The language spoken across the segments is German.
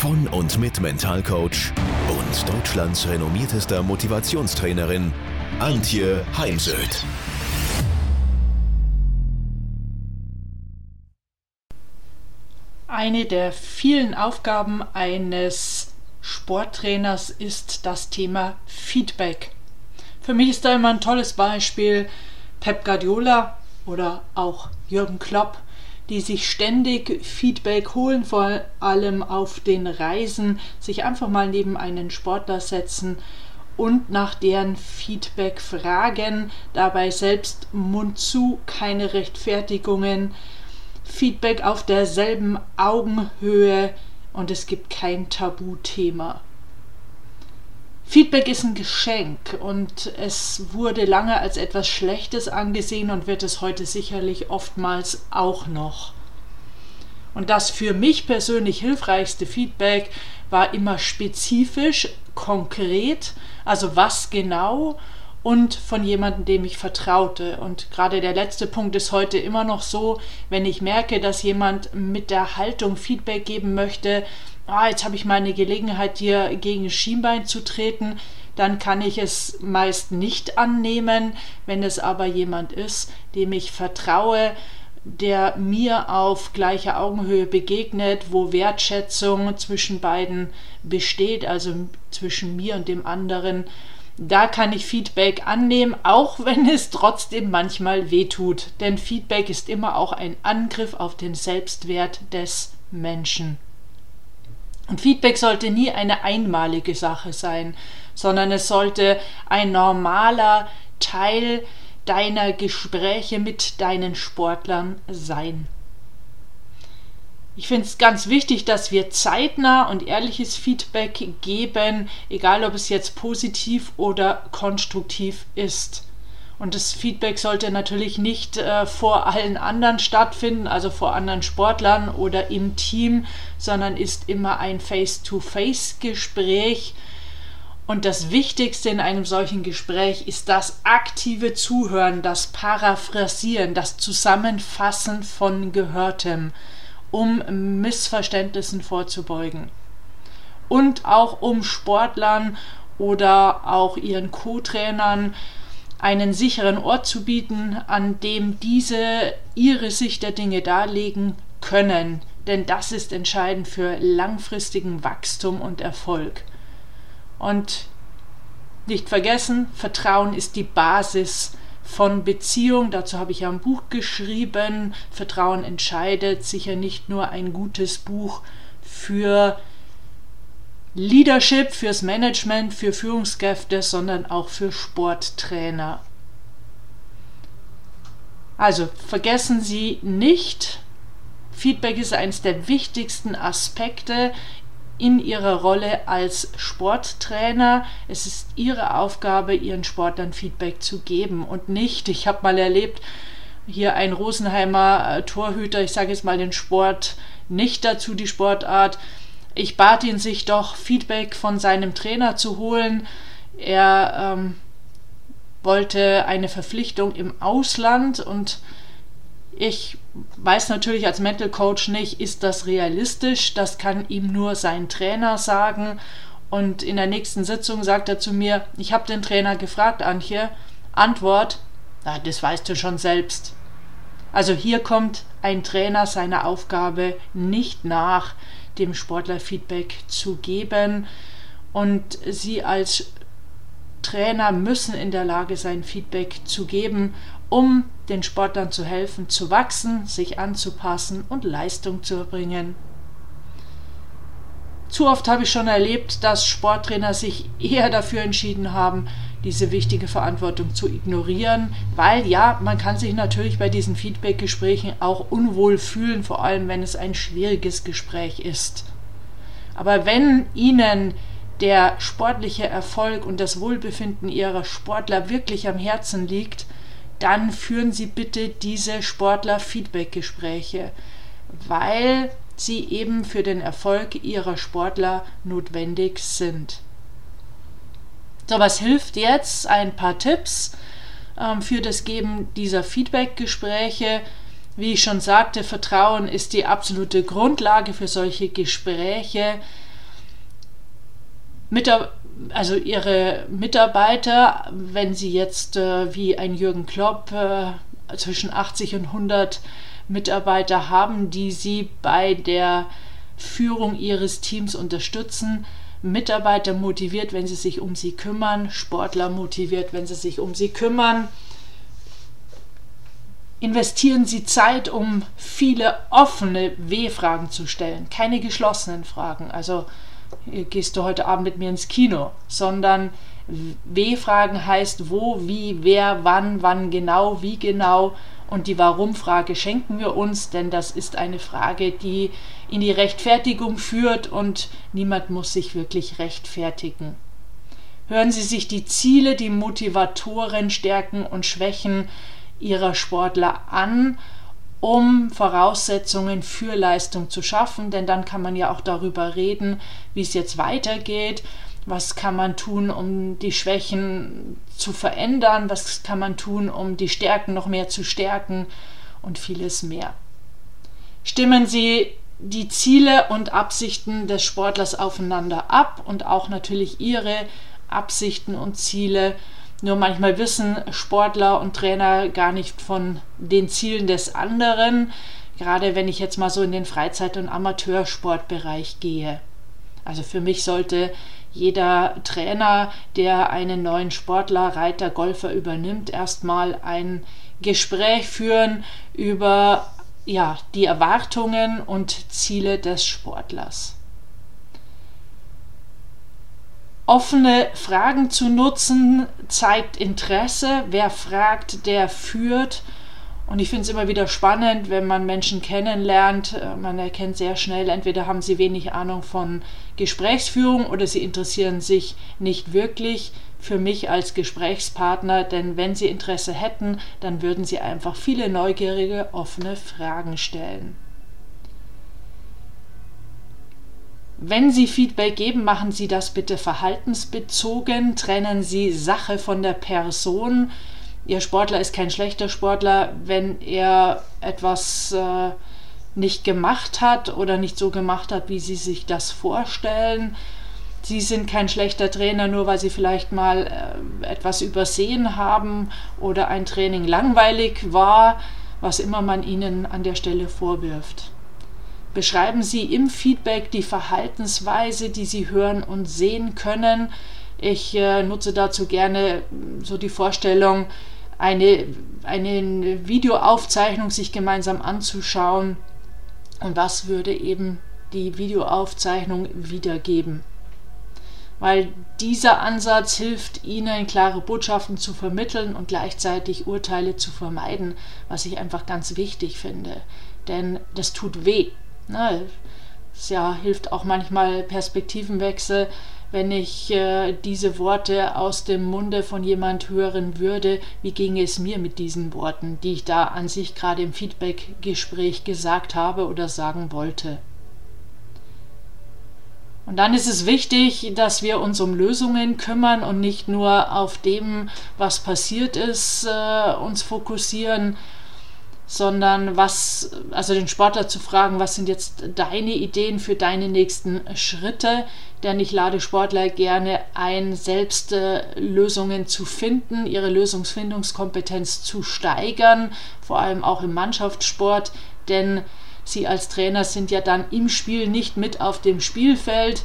von und mit Mentalcoach und Deutschlands renommiertester Motivationstrainerin Antje Heimsöth. Eine der vielen Aufgaben eines Sporttrainers ist das Thema Feedback. Für mich ist da immer ein tolles Beispiel Pep Guardiola oder auch Jürgen Klopp, die sich ständig Feedback holen, vor allem auf den Reisen, sich einfach mal neben einen Sportler setzen und nach deren Feedback fragen, dabei selbst Mund zu, keine Rechtfertigungen, Feedback auf derselben Augenhöhe und es gibt kein Tabuthema. Feedback ist ein Geschenk und es wurde lange als etwas Schlechtes angesehen und wird es heute sicherlich oftmals auch noch. Und das für mich persönlich hilfreichste Feedback war immer spezifisch, konkret, also was genau und von jemandem, dem ich vertraute. Und gerade der letzte Punkt ist heute immer noch so, wenn ich merke, dass jemand mit der Haltung Feedback geben möchte, ah, jetzt habe ich mal eine Gelegenheit, dir gegen Schienbein zu treten, dann kann ich es meist nicht annehmen. Wenn es aber jemand ist, dem ich vertraue, der mir auf gleicher Augenhöhe begegnet, wo Wertschätzung zwischen beiden besteht, also zwischen mir und dem anderen, da kann ich Feedback annehmen, auch wenn es trotzdem manchmal wehtut. Denn Feedback ist immer auch ein Angriff auf den Selbstwert des Menschen. Und Feedback sollte nie eine einmalige Sache sein, sondern es sollte ein normaler Teil deiner Gespräche mit deinen Sportlern sein. Ich finde es ganz wichtig, dass wir zeitnah und ehrliches Feedback geben, egal ob es jetzt positiv oder konstruktiv ist. Und das Feedback sollte natürlich nicht äh, vor allen anderen stattfinden, also vor anderen Sportlern oder im Team, sondern ist immer ein Face-to-Face-Gespräch. Und das Wichtigste in einem solchen Gespräch ist das aktive Zuhören, das Paraphrasieren, das Zusammenfassen von Gehörtem, um Missverständnissen vorzubeugen. Und auch um Sportlern oder auch ihren Co-Trainern einen sicheren Ort zu bieten, an dem diese ihre Sicht der Dinge darlegen können, denn das ist entscheidend für langfristigen Wachstum und Erfolg. Und nicht vergessen, Vertrauen ist die Basis von Beziehung. Dazu habe ich ja ein Buch geschrieben. Vertrauen entscheidet. Sicher nicht nur ein gutes Buch für Leadership, fürs Management, für Führungskräfte, sondern auch für Sporttrainer. Also vergessen Sie nicht, Feedback ist eines der wichtigsten Aspekte in Ihrer Rolle als Sporttrainer. Es ist Ihre Aufgabe, Ihren Sportlern Feedback zu geben und nicht, ich habe mal erlebt, hier ein Rosenheimer äh, Torhüter, ich sage jetzt mal den Sport nicht dazu, die Sportart, ich bat ihn, sich doch Feedback von seinem Trainer zu holen. Er ähm, wollte eine Verpflichtung im Ausland und ich weiß natürlich als Mental Coach nicht, ist das realistisch? Das kann ihm nur sein Trainer sagen. Und in der nächsten Sitzung sagt er zu mir, ich habe den Trainer gefragt, Antje, Antwort, na, das weißt du schon selbst. Also hier kommt ein Trainer seiner Aufgabe nicht nach dem Sportler Feedback zu geben. Und Sie als Trainer müssen in der Lage sein, Feedback zu geben, um den Sportlern zu helfen, zu wachsen, sich anzupassen und Leistung zu erbringen. Zu oft habe ich schon erlebt, dass Sporttrainer sich eher dafür entschieden haben, diese wichtige Verantwortung zu ignorieren, weil ja, man kann sich natürlich bei diesen Feedback-Gesprächen auch unwohl fühlen, vor allem wenn es ein schwieriges Gespräch ist. Aber wenn Ihnen der sportliche Erfolg und das Wohlbefinden ihrer Sportler wirklich am Herzen liegt, dann führen Sie bitte diese Sportler-Feedback-Gespräche, weil sie eben für den Erfolg Ihrer Sportler notwendig sind. So, was hilft jetzt? Ein paar Tipps ähm, für das Geben dieser Feedback-Gespräche. Wie ich schon sagte, Vertrauen ist die absolute Grundlage für solche Gespräche. Mitar also ihre Mitarbeiter, wenn sie jetzt äh, wie ein Jürgen Klopp äh, zwischen 80 und 100 Mitarbeiter haben, die sie bei der Führung ihres Teams unterstützen, Mitarbeiter motiviert, wenn sie sich um sie kümmern, Sportler motiviert, wenn sie sich um sie kümmern. Investieren Sie Zeit, um viele offene W-Fragen zu stellen, keine geschlossenen Fragen. Also gehst du heute Abend mit mir ins Kino, sondern W-Fragen heißt wo, wie, wer, wann, wann genau, wie genau. Und die Warum-Frage schenken wir uns, denn das ist eine Frage, die in die Rechtfertigung führt und niemand muss sich wirklich rechtfertigen. Hören Sie sich die Ziele, die Motivatoren, Stärken und Schwächen Ihrer Sportler an um Voraussetzungen für Leistung zu schaffen, denn dann kann man ja auch darüber reden, wie es jetzt weitergeht, was kann man tun, um die Schwächen zu verändern, was kann man tun, um die Stärken noch mehr zu stärken? Und vieles mehr. Stimmen Sie die Ziele und Absichten des Sportlers aufeinander ab und auch natürlich Ihre Absichten und Ziele nur manchmal wissen Sportler und Trainer gar nicht von den Zielen des anderen, gerade wenn ich jetzt mal so in den Freizeit- und Amateursportbereich gehe. Also für mich sollte jeder Trainer, der einen neuen Sportler, Reiter, Golfer übernimmt, erstmal ein Gespräch führen über ja, die Erwartungen und Ziele des Sportlers. Offene Fragen zu nutzen zeigt Interesse. Wer fragt, der führt. Und ich finde es immer wieder spannend, wenn man Menschen kennenlernt. Äh, man erkennt sehr schnell, entweder haben sie wenig Ahnung von Gesprächsführung oder sie interessieren sich nicht wirklich für mich als Gesprächspartner, denn wenn sie Interesse hätten, dann würden sie einfach viele neugierige, offene Fragen stellen. Wenn Sie Feedback geben, machen Sie das bitte verhaltensbezogen, trennen Sie Sache von der Person. Ihr Sportler ist kein schlechter Sportler, wenn er etwas äh, nicht gemacht hat oder nicht so gemacht hat, wie Sie sich das vorstellen. Sie sind kein schlechter Trainer, nur weil Sie vielleicht mal äh, etwas übersehen haben oder ein Training langweilig war, was immer man Ihnen an der Stelle vorwirft. Beschreiben Sie im Feedback die Verhaltensweise, die Sie hören und sehen können. Ich äh, nutze dazu gerne so die Vorstellung, eine, eine Videoaufzeichnung sich gemeinsam anzuschauen und was würde eben die Videoaufzeichnung wiedergeben. Weil dieser Ansatz hilft Ihnen, klare Botschaften zu vermitteln und gleichzeitig Urteile zu vermeiden, was ich einfach ganz wichtig finde. Denn das tut weh. Ne? Es ja, hilft auch manchmal Perspektivenwechsel, wenn ich äh, diese Worte aus dem Munde von jemand hören würde, wie ginge es mir mit diesen Worten, die ich da an sich gerade im Feedback-Gespräch gesagt habe oder sagen wollte. Und dann ist es wichtig, dass wir uns um Lösungen kümmern und nicht nur auf dem, was passiert ist, äh, uns fokussieren, sondern was, also den Sportler zu fragen, was sind jetzt deine Ideen für deine nächsten Schritte? Denn ich lade Sportler gerne ein, selbst äh, Lösungen zu finden, ihre Lösungsfindungskompetenz zu steigern, vor allem auch im Mannschaftssport, denn sie als Trainer sind ja dann im Spiel nicht mit auf dem Spielfeld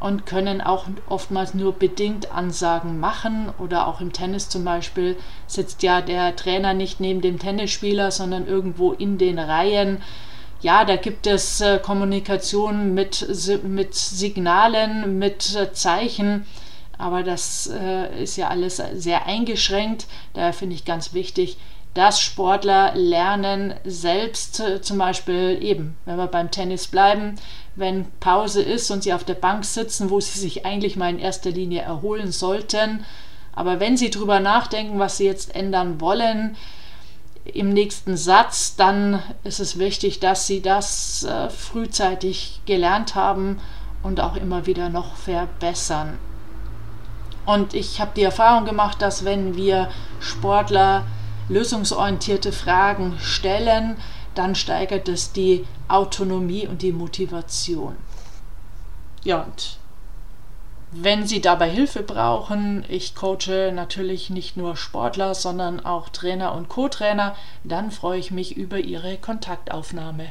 und können auch oftmals nur bedingt Ansagen machen. Oder auch im Tennis zum Beispiel sitzt ja der Trainer nicht neben dem Tennisspieler, sondern irgendwo in den Reihen. Ja, da gibt es äh, Kommunikation mit, mit Signalen, mit äh, Zeichen, aber das äh, ist ja alles sehr eingeschränkt. Daher finde ich ganz wichtig, dass Sportler lernen, selbst äh, zum Beispiel eben, wenn wir beim Tennis bleiben, wenn Pause ist und sie auf der Bank sitzen, wo sie sich eigentlich mal in erster Linie erholen sollten. Aber wenn sie drüber nachdenken, was sie jetzt ändern wollen, im nächsten Satz, dann ist es wichtig, dass sie das äh, frühzeitig gelernt haben und auch immer wieder noch verbessern. Und ich habe die Erfahrung gemacht, dass wenn wir Sportler lösungsorientierte Fragen stellen, dann steigert es die Autonomie und die Motivation. Ja, und wenn Sie dabei Hilfe brauchen, ich coache natürlich nicht nur Sportler, sondern auch Trainer und Co-Trainer, dann freue ich mich über Ihre Kontaktaufnahme.